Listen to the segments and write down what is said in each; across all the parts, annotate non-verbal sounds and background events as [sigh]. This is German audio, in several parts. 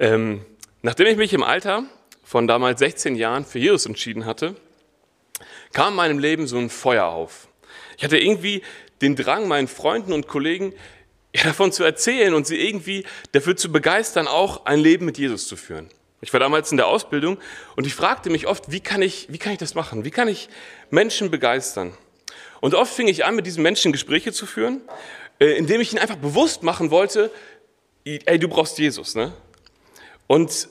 Ähm, nachdem ich mich im Alter von damals 16 Jahren für Jesus entschieden hatte, kam in meinem Leben so ein Feuer auf. Ich hatte irgendwie den Drang, meinen Freunden und Kollegen davon zu erzählen und sie irgendwie dafür zu begeistern, auch ein Leben mit Jesus zu führen. Ich war damals in der Ausbildung und ich fragte mich oft, wie kann ich, wie kann ich das machen? Wie kann ich Menschen begeistern? Und oft fing ich an, mit diesen Menschen Gespräche zu führen, äh, indem ich ihnen einfach bewusst machen wollte, ey, du brauchst Jesus. Ne? Und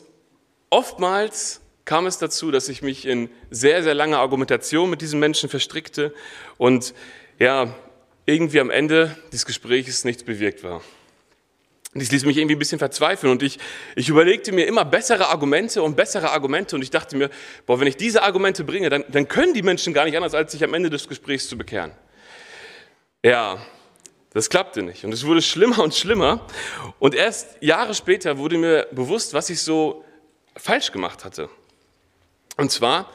oftmals kam es dazu, dass ich mich in sehr, sehr lange Argumentation mit diesen Menschen verstrickte und ja, irgendwie am Ende des Gesprächs nichts bewirkt war. Dies ließ mich irgendwie ein bisschen verzweifeln und ich, ich überlegte mir immer bessere Argumente und bessere Argumente und ich dachte mir, boah, wenn ich diese Argumente bringe, dann, dann können die Menschen gar nicht anders, als sich am Ende des Gesprächs zu bekehren. Ja, das klappte nicht und es wurde schlimmer und schlimmer und erst Jahre später wurde mir bewusst, was ich so falsch gemacht hatte. Und zwar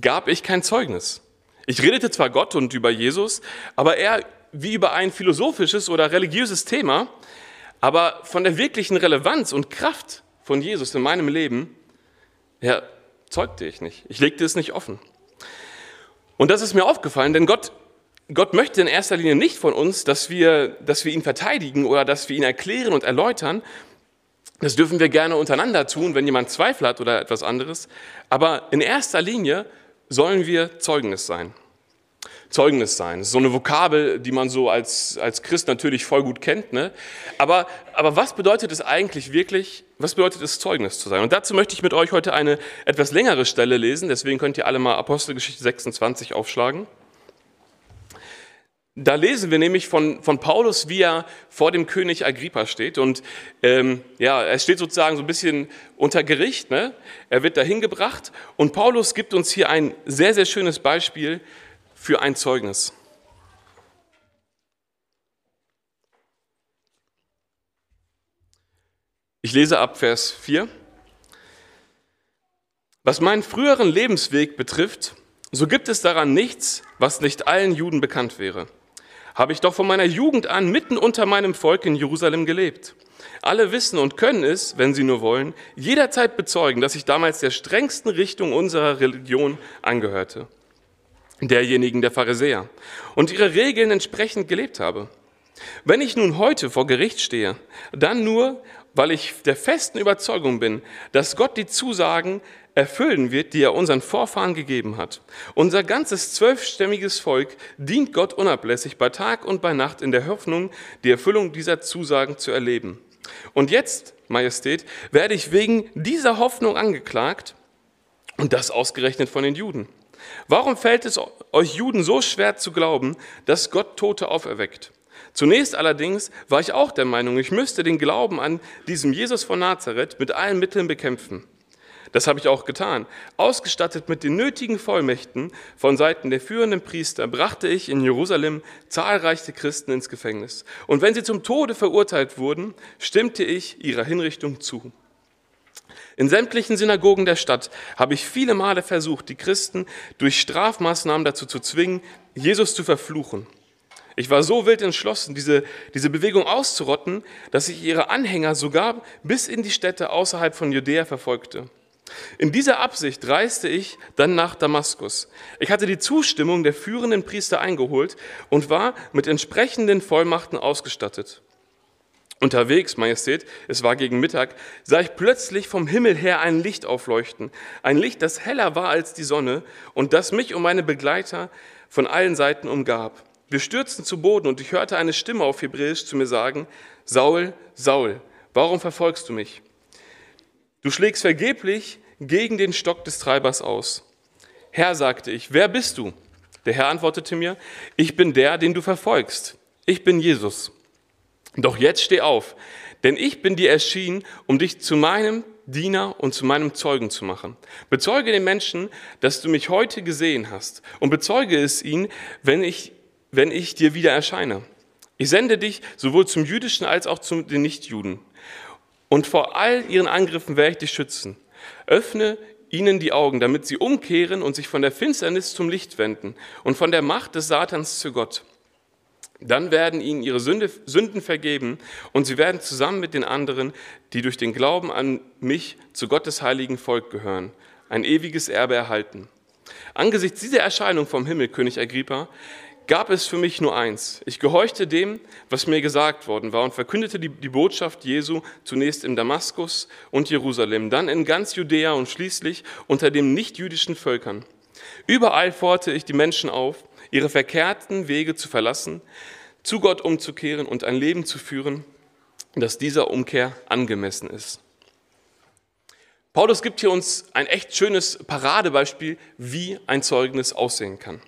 gab ich kein Zeugnis. Ich redete zwar Gott und über Jesus, aber eher wie über ein philosophisches oder religiöses Thema, aber von der wirklichen Relevanz und Kraft von Jesus in meinem Leben, ja, zeugte ich nicht. Ich legte es nicht offen. Und das ist mir aufgefallen, denn Gott, Gott möchte in erster Linie nicht von uns, dass wir, dass wir ihn verteidigen oder dass wir ihn erklären und erläutern, das dürfen wir gerne untereinander tun, wenn jemand Zweifel hat oder etwas anderes. Aber in erster Linie sollen wir Zeugnis sein. Zeugnis sein. Das ist so eine Vokabel, die man so als, als Christ natürlich voll gut kennt. Ne? Aber, aber was bedeutet es eigentlich wirklich, was bedeutet es, Zeugnis zu sein? Und dazu möchte ich mit euch heute eine etwas längere Stelle lesen. Deswegen könnt ihr alle mal Apostelgeschichte 26 aufschlagen. Da lesen wir nämlich von, von Paulus, wie er vor dem König Agrippa steht. Und ähm, ja, er steht sozusagen so ein bisschen unter Gericht. Ne? Er wird dahin gebracht. Und Paulus gibt uns hier ein sehr, sehr schönes Beispiel für ein Zeugnis. Ich lese ab Vers 4. Was meinen früheren Lebensweg betrifft, so gibt es daran nichts, was nicht allen Juden bekannt wäre habe ich doch von meiner Jugend an mitten unter meinem Volk in Jerusalem gelebt. Alle wissen und können es, wenn sie nur wollen, jederzeit bezeugen, dass ich damals der strengsten Richtung unserer Religion angehörte, derjenigen der Pharisäer, und ihre Regeln entsprechend gelebt habe. Wenn ich nun heute vor Gericht stehe, dann nur, weil ich der festen Überzeugung bin, dass Gott die Zusagen erfüllen wird, die er unseren Vorfahren gegeben hat. Unser ganzes zwölfstämmiges Volk dient Gott unablässig bei Tag und bei Nacht in der Hoffnung, die Erfüllung dieser Zusagen zu erleben. Und jetzt, Majestät, werde ich wegen dieser Hoffnung angeklagt und das ausgerechnet von den Juden. Warum fällt es euch Juden so schwer zu glauben, dass Gott Tote auferweckt? Zunächst allerdings war ich auch der Meinung, ich müsste den Glauben an diesem Jesus von Nazareth mit allen Mitteln bekämpfen. Das habe ich auch getan. Ausgestattet mit den nötigen Vollmächten von Seiten der führenden Priester brachte ich in Jerusalem zahlreiche Christen ins Gefängnis. Und wenn sie zum Tode verurteilt wurden, stimmte ich ihrer Hinrichtung zu. In sämtlichen Synagogen der Stadt habe ich viele Male versucht, die Christen durch Strafmaßnahmen dazu zu zwingen, Jesus zu verfluchen. Ich war so wild entschlossen, diese, diese Bewegung auszurotten, dass ich ihre Anhänger sogar bis in die Städte außerhalb von Judäa verfolgte. In dieser Absicht reiste ich dann nach Damaskus. Ich hatte die Zustimmung der führenden Priester eingeholt und war mit entsprechenden Vollmachten ausgestattet. Unterwegs, Majestät, es war gegen Mittag, sah ich plötzlich vom Himmel her ein Licht aufleuchten. Ein Licht, das heller war als die Sonne und das mich und meine Begleiter von allen Seiten umgab. Wir stürzten zu Boden und ich hörte eine Stimme auf Hebräisch zu mir sagen, Saul, Saul, warum verfolgst du mich? Du schlägst vergeblich gegen den Stock des Treibers aus. Herr, sagte ich, wer bist du? Der Herr antwortete mir, ich bin der, den du verfolgst. Ich bin Jesus. Doch jetzt steh auf, denn ich bin dir erschienen, um dich zu meinem Diener und zu meinem Zeugen zu machen. Bezeuge den Menschen, dass du mich heute gesehen hast und bezeuge es ihnen, wenn ich, wenn ich dir wieder erscheine. Ich sende dich sowohl zum jüdischen als auch zu den Nichtjuden. Und vor all ihren Angriffen werde ich dich schützen. Öffne ihnen die Augen, damit sie umkehren und sich von der Finsternis zum Licht wenden und von der Macht des Satans zu Gott. Dann werden ihnen ihre Sünde, Sünden vergeben und sie werden zusammen mit den anderen, die durch den Glauben an mich zu Gottes heiligen Volk gehören, ein ewiges Erbe erhalten. Angesichts dieser Erscheinung vom Himmel, König Agrippa, gab es für mich nur eins. Ich gehorchte dem, was mir gesagt worden war und verkündete die, die, Botschaft Jesu zunächst in Damaskus und Jerusalem, dann in ganz Judäa und schließlich unter den nichtjüdischen Völkern. Überall forderte ich die Menschen auf, ihre verkehrten Wege zu verlassen, zu Gott umzukehren und ein Leben zu führen, das dieser Umkehr angemessen ist. Paulus gibt hier uns ein echt schönes Paradebeispiel, wie ein Zeugnis aussehen kann.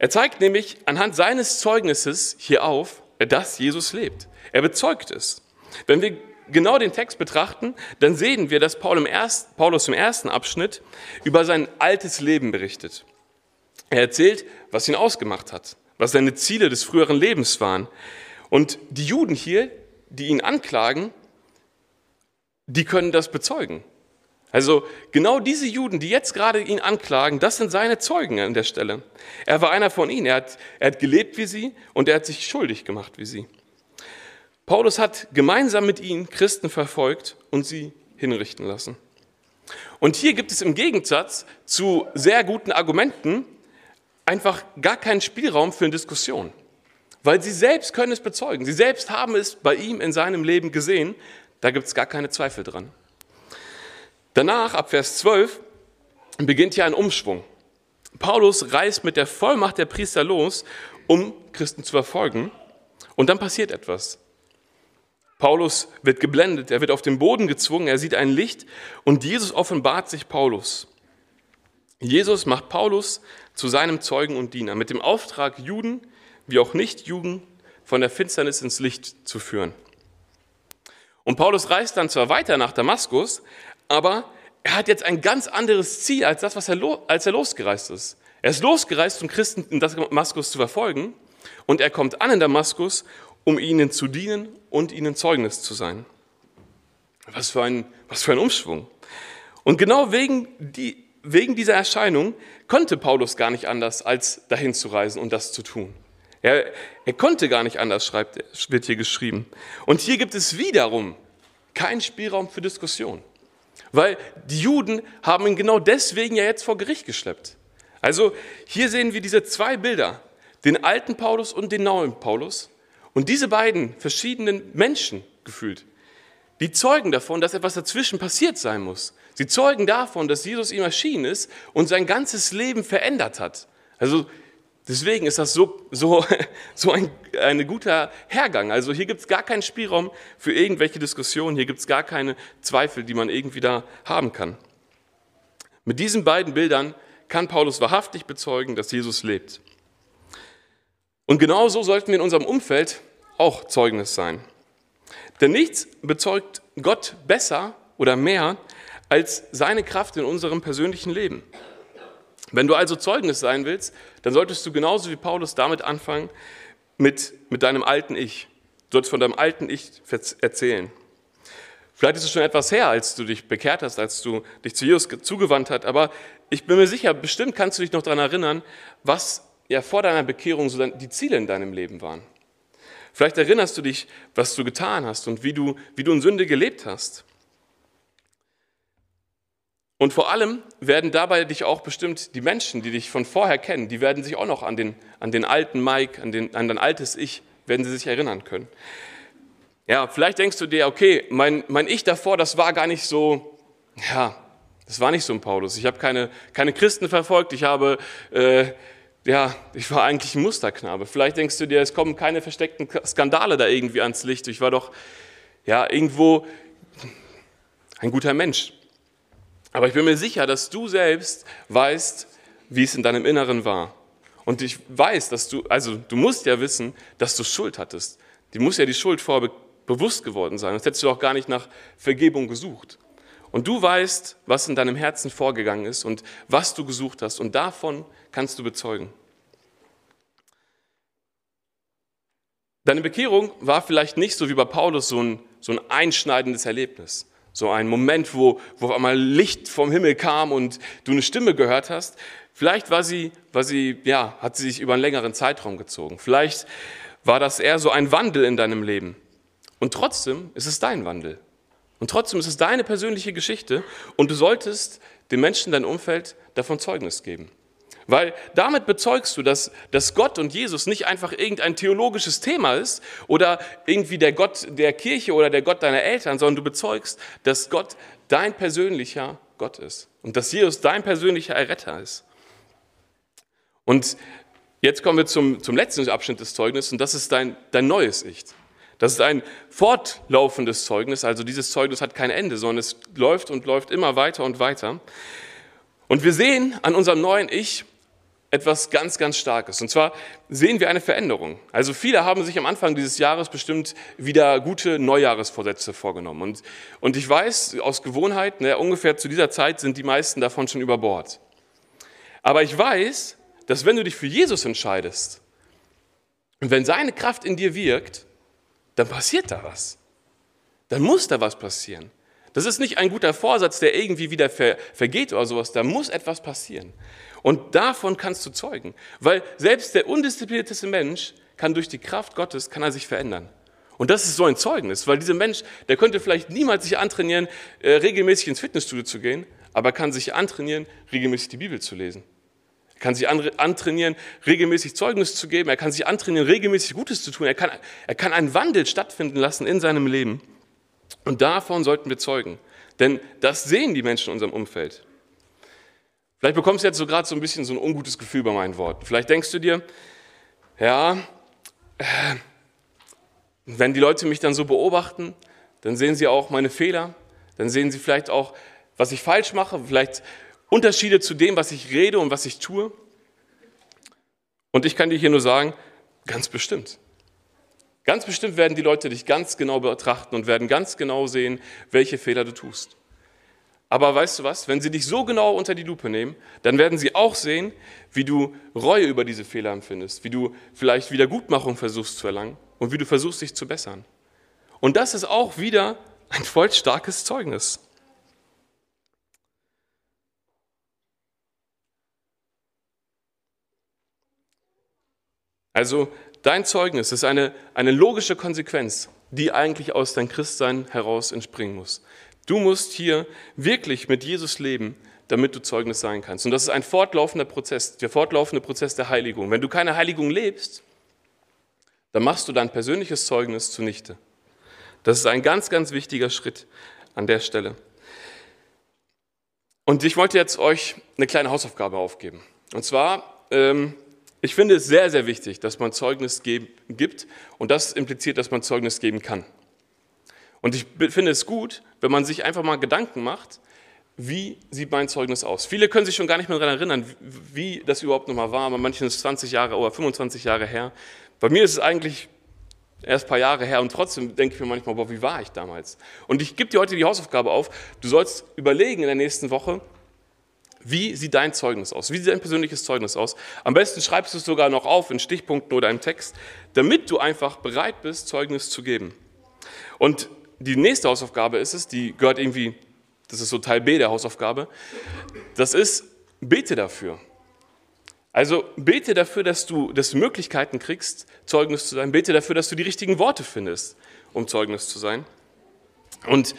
Er zeigt nämlich anhand seines Zeugnisses hier auf, dass Jesus lebt. Er bezeugt es. Wenn wir genau den Text betrachten, dann sehen wir, dass Paulus im ersten Abschnitt über sein altes Leben berichtet. Er erzählt, was ihn ausgemacht hat, was seine Ziele des früheren Lebens waren. Und die Juden hier, die ihn anklagen, die können das bezeugen. Also genau diese Juden, die jetzt gerade ihn anklagen, das sind seine Zeugen an der Stelle. Er war einer von ihnen. Er hat, er hat gelebt wie sie und er hat sich schuldig gemacht wie sie. Paulus hat gemeinsam mit ihnen Christen verfolgt und sie hinrichten lassen. Und hier gibt es im Gegensatz zu sehr guten Argumenten einfach gar keinen Spielraum für eine Diskussion. Weil sie selbst können es bezeugen. Sie selbst haben es bei ihm in seinem Leben gesehen. Da gibt es gar keine Zweifel dran. Danach, ab Vers 12, beginnt hier ein Umschwung. Paulus reist mit der Vollmacht der Priester los, um Christen zu verfolgen. Und dann passiert etwas. Paulus wird geblendet, er wird auf den Boden gezwungen, er sieht ein Licht und Jesus offenbart sich Paulus. Jesus macht Paulus zu seinem Zeugen und Diener mit dem Auftrag, Juden wie auch Nichtjuden von der Finsternis ins Licht zu führen. Und Paulus reist dann zwar weiter nach Damaskus, aber er hat jetzt ein ganz anderes Ziel als das, was er, als er losgereist ist. Er ist losgereist, um Christen in Damaskus zu verfolgen, und er kommt an in Damaskus, um ihnen zu dienen und ihnen Zeugnis zu sein. Was für ein, was für ein Umschwung. Und genau wegen, die, wegen dieser Erscheinung konnte Paulus gar nicht anders, als dahin zu reisen und das zu tun. Er, er konnte gar nicht anders, schreibt, wird hier geschrieben. Und hier gibt es wiederum keinen Spielraum für Diskussion. Weil die Juden haben ihn genau deswegen ja jetzt vor Gericht geschleppt. Also hier sehen wir diese zwei Bilder, den alten Paulus und den neuen Paulus. Und diese beiden verschiedenen Menschen gefühlt, die zeugen davon, dass etwas dazwischen passiert sein muss. Sie zeugen davon, dass Jesus ihm erschienen ist und sein ganzes Leben verändert hat. Also Deswegen ist das so, so, [laughs] so ein, ein guter Hergang. Also hier gibt es gar keinen Spielraum für irgendwelche Diskussionen, hier gibt es gar keine Zweifel, die man irgendwie da haben kann. Mit diesen beiden Bildern kann Paulus wahrhaftig bezeugen, dass Jesus lebt. Und genauso sollten wir in unserem Umfeld auch Zeugnis sein. Denn nichts bezeugt Gott besser oder mehr als seine Kraft in unserem persönlichen Leben. Wenn du also Zeugnis sein willst, dann solltest du genauso wie Paulus damit anfangen, mit, mit deinem alten Ich. Du solltest von deinem alten Ich erzählen. Vielleicht ist es schon etwas her, als du dich bekehrt hast, als du dich zu Jesus zugewandt hast, aber ich bin mir sicher, bestimmt kannst du dich noch daran erinnern, was ja vor deiner Bekehrung so die Ziele in deinem Leben waren. Vielleicht erinnerst du dich, was du getan hast und wie du, wie du in Sünde gelebt hast. Und vor allem werden dabei dich auch bestimmt die Menschen, die dich von vorher kennen, die werden sich auch noch an den, an den alten Mike, an, den, an dein altes Ich, werden sie sich erinnern können. Ja, vielleicht denkst du dir, okay, mein, mein Ich davor, das war gar nicht so, ja, das war nicht so ein Paulus. Ich habe keine, keine Christen verfolgt, ich habe, äh, ja, ich war eigentlich ein Musterknabe. Vielleicht denkst du dir, es kommen keine versteckten Skandale da irgendwie ans Licht. Ich war doch, ja, irgendwo ein guter Mensch. Aber ich bin mir sicher, dass du selbst weißt, wie es in deinem Inneren war. Und ich weiß, dass du, also du musst ja wissen, dass du Schuld hattest. Die muss ja die Schuld vorher bewusst geworden sein. Sonst hättest du auch gar nicht nach Vergebung gesucht. Und du weißt, was in deinem Herzen vorgegangen ist und was du gesucht hast. Und davon kannst du bezeugen. Deine Bekehrung war vielleicht nicht so wie bei Paulus so ein, so ein einschneidendes Erlebnis. So ein Moment, wo, wo auf einmal Licht vom Himmel kam und du eine Stimme gehört hast. Vielleicht war sie, war sie, ja, hat sie sich über einen längeren Zeitraum gezogen. Vielleicht war das eher so ein Wandel in deinem Leben. Und trotzdem ist es dein Wandel. Und trotzdem ist es deine persönliche Geschichte und du solltest den Menschen in deinem Umfeld davon Zeugnis geben. Weil damit bezeugst du, dass, dass Gott und Jesus nicht einfach irgendein theologisches Thema ist oder irgendwie der Gott der Kirche oder der Gott deiner Eltern, sondern du bezeugst, dass Gott dein persönlicher Gott ist und dass Jesus dein persönlicher Erretter ist. Und jetzt kommen wir zum, zum letzten Abschnitt des Zeugnisses und das ist dein, dein neues Ich. Das ist ein fortlaufendes Zeugnis, also dieses Zeugnis hat kein Ende, sondern es läuft und läuft immer weiter und weiter. Und wir sehen an unserem neuen Ich etwas ganz, ganz Starkes. Und zwar sehen wir eine Veränderung. Also viele haben sich am Anfang dieses Jahres bestimmt wieder gute Neujahresvorsätze vorgenommen. Und, und ich weiß aus Gewohnheit, ne, ungefähr zu dieser Zeit sind die meisten davon schon über Bord. Aber ich weiß, dass wenn du dich für Jesus entscheidest und wenn seine Kraft in dir wirkt, dann passiert da was. Dann muss da was passieren. Das ist nicht ein guter Vorsatz, der irgendwie wieder ver vergeht oder sowas. Da muss etwas passieren. Und davon kannst du zeugen. Weil selbst der undisziplinierteste Mensch kann durch die Kraft Gottes, kann er sich verändern. Und das ist so ein Zeugnis, weil dieser Mensch, der könnte vielleicht niemals sich antrainieren, äh, regelmäßig ins Fitnessstudio zu gehen, aber kann sich antrainieren, regelmäßig die Bibel zu lesen. Er kann sich antrainieren, regelmäßig Zeugnis zu geben. Er kann sich antrainieren, regelmäßig Gutes zu tun. Er kann, er kann einen Wandel stattfinden lassen in seinem Leben. Und davon sollten wir zeugen. Denn das sehen die Menschen in unserem Umfeld. Vielleicht bekommst du jetzt so gerade so ein bisschen so ein ungutes Gefühl bei meinen Worten. Vielleicht denkst du dir, ja, äh, wenn die Leute mich dann so beobachten, dann sehen sie auch meine Fehler, dann sehen sie vielleicht auch, was ich falsch mache, vielleicht Unterschiede zu dem, was ich rede und was ich tue? Und ich kann dir hier nur sagen, ganz bestimmt. Ganz bestimmt werden die Leute dich ganz genau betrachten und werden ganz genau sehen, welche Fehler du tust. Aber weißt du was, wenn sie dich so genau unter die Lupe nehmen, dann werden sie auch sehen, wie du Reue über diese Fehler empfindest, wie du vielleicht Wiedergutmachung versuchst zu erlangen und wie du versuchst, dich zu bessern. Und das ist auch wieder ein voll starkes Zeugnis. Also dein Zeugnis ist eine, eine logische Konsequenz, die eigentlich aus deinem Christsein heraus entspringen muss. Du musst hier wirklich mit Jesus leben, damit du Zeugnis sein kannst. Und das ist ein fortlaufender Prozess, der fortlaufende Prozess der Heiligung. Wenn du keine Heiligung lebst, dann machst du dein persönliches Zeugnis zunichte. Das ist ein ganz, ganz wichtiger Schritt an der Stelle. Und ich wollte jetzt euch eine kleine Hausaufgabe aufgeben. Und zwar ähm, ich finde es sehr, sehr wichtig, dass man Zeugnis gibt und das impliziert, dass man Zeugnis geben kann. Und ich finde es gut, wenn man sich einfach mal Gedanken macht, wie sieht mein Zeugnis aus? Viele können sich schon gar nicht mehr daran erinnern, wie das überhaupt nochmal war. Bei manchen ist es 20 Jahre oder 25 Jahre her. Bei mir ist es eigentlich erst ein paar Jahre her und trotzdem denke ich mir manchmal, boah, wie war ich damals? Und ich gebe dir heute die Hausaufgabe auf, du sollst überlegen in der nächsten Woche, wie sieht dein Zeugnis aus? Wie sieht dein persönliches Zeugnis aus? Am besten schreibst du es sogar noch auf in Stichpunkten oder im Text, damit du einfach bereit bist, Zeugnis zu geben. Und die nächste Hausaufgabe ist es, die gehört irgendwie, das ist so Teil B der Hausaufgabe, das ist, bete dafür. Also bete dafür, dass du, dass du Möglichkeiten kriegst, Zeugnis zu sein. Bete dafür, dass du die richtigen Worte findest, um Zeugnis zu sein. Und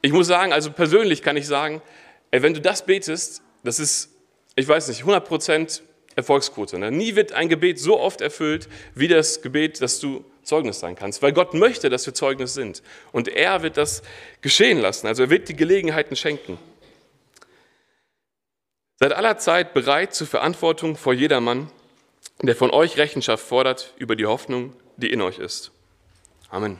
ich muss sagen, also persönlich kann ich sagen, ey, wenn du das betest, das ist, ich weiß nicht, 100% Erfolgsquote. Ne? Nie wird ein Gebet so oft erfüllt wie das Gebet, dass du Zeugnis sein kannst, weil Gott möchte, dass wir Zeugnis sind. Und er wird das geschehen lassen. Also er wird die Gelegenheiten schenken. Seid aller Zeit bereit zur Verantwortung vor jedermann, der von euch Rechenschaft fordert über die Hoffnung, die in euch ist. Amen.